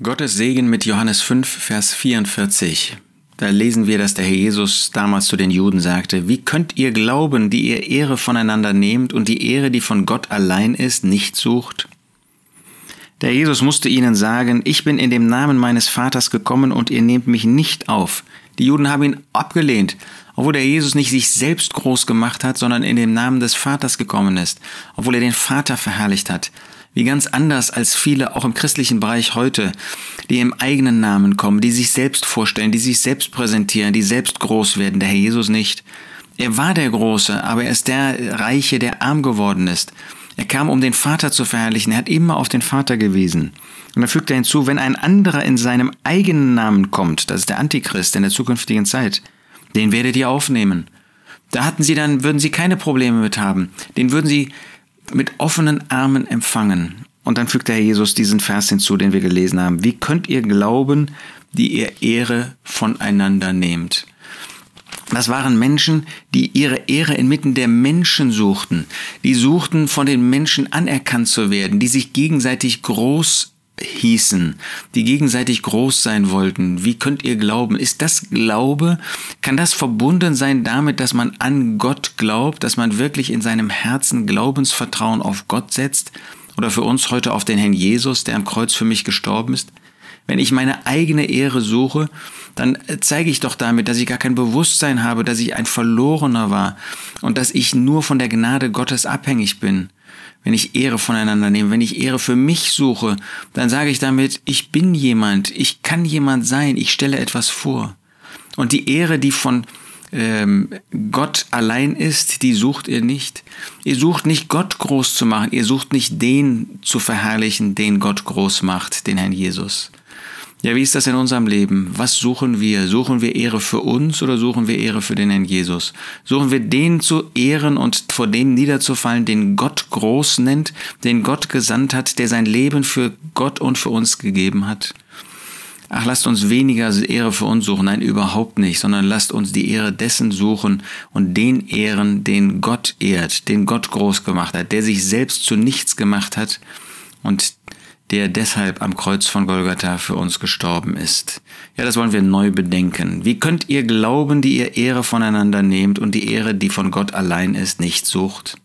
Gottes Segen mit Johannes 5, Vers 44. Da lesen wir, dass der Herr Jesus damals zu den Juden sagte, wie könnt ihr glauben, die ihr Ehre voneinander nehmt und die Ehre, die von Gott allein ist, nicht sucht? Der Jesus musste ihnen sagen, ich bin in dem Namen meines Vaters gekommen und ihr nehmt mich nicht auf. Die Juden haben ihn abgelehnt, obwohl der Jesus nicht sich selbst groß gemacht hat, sondern in dem Namen des Vaters gekommen ist, obwohl er den Vater verherrlicht hat wie ganz anders als viele auch im christlichen Bereich heute, die im eigenen Namen kommen, die sich selbst vorstellen, die sich selbst präsentieren, die selbst groß werden, der Herr Jesus nicht. Er war der Große, aber er ist der Reiche, der arm geworden ist. Er kam, um den Vater zu verherrlichen, er hat immer auf den Vater gewiesen. Und dann fügt er hinzu, wenn ein anderer in seinem eigenen Namen kommt, das ist der Antichrist in der zukünftigen Zeit, den werdet ihr aufnehmen. Da hatten sie dann, würden sie keine Probleme mit haben. Den würden sie mit offenen Armen empfangen. Und dann fügt der Herr Jesus diesen Vers hinzu, den wir gelesen haben. Wie könnt ihr glauben, die ihr Ehre voneinander nehmt? Das waren Menschen, die ihre Ehre inmitten der Menschen suchten. Die suchten, von den Menschen anerkannt zu werden, die sich gegenseitig groß hießen, die gegenseitig groß sein wollten. Wie könnt ihr glauben? Ist das Glaube? Kann das verbunden sein damit, dass man an Gott glaubt, dass man wirklich in seinem Herzen Glaubensvertrauen auf Gott setzt? Oder für uns heute auf den Herrn Jesus, der am Kreuz für mich gestorben ist? Wenn ich meine eigene Ehre suche, dann zeige ich doch damit, dass ich gar kein Bewusstsein habe, dass ich ein Verlorener war und dass ich nur von der Gnade Gottes abhängig bin wenn ich Ehre voneinander nehme, wenn ich Ehre für mich suche, dann sage ich damit, ich bin jemand, ich kann jemand sein, ich stelle etwas vor. Und die Ehre, die von ähm, Gott allein ist, die sucht ihr nicht. Ihr sucht nicht Gott groß zu machen, ihr sucht nicht den zu verherrlichen, den Gott groß macht, den Herrn Jesus. Ja, wie ist das in unserem Leben? Was suchen wir? Suchen wir Ehre für uns oder suchen wir Ehre für den Herrn Jesus? Suchen wir den zu ehren und vor denen niederzufallen, den Gott groß nennt, den Gott gesandt hat, der sein Leben für Gott und für uns gegeben hat? Ach, lasst uns weniger Ehre für uns suchen, nein, überhaupt nicht, sondern lasst uns die Ehre dessen suchen und den ehren, den Gott ehrt, den Gott groß gemacht hat, der sich selbst zu nichts gemacht hat und der deshalb am Kreuz von Golgatha für uns gestorben ist. Ja, das wollen wir neu bedenken. Wie könnt ihr glauben, die ihr Ehre voneinander nehmt und die Ehre, die von Gott allein ist, nicht sucht?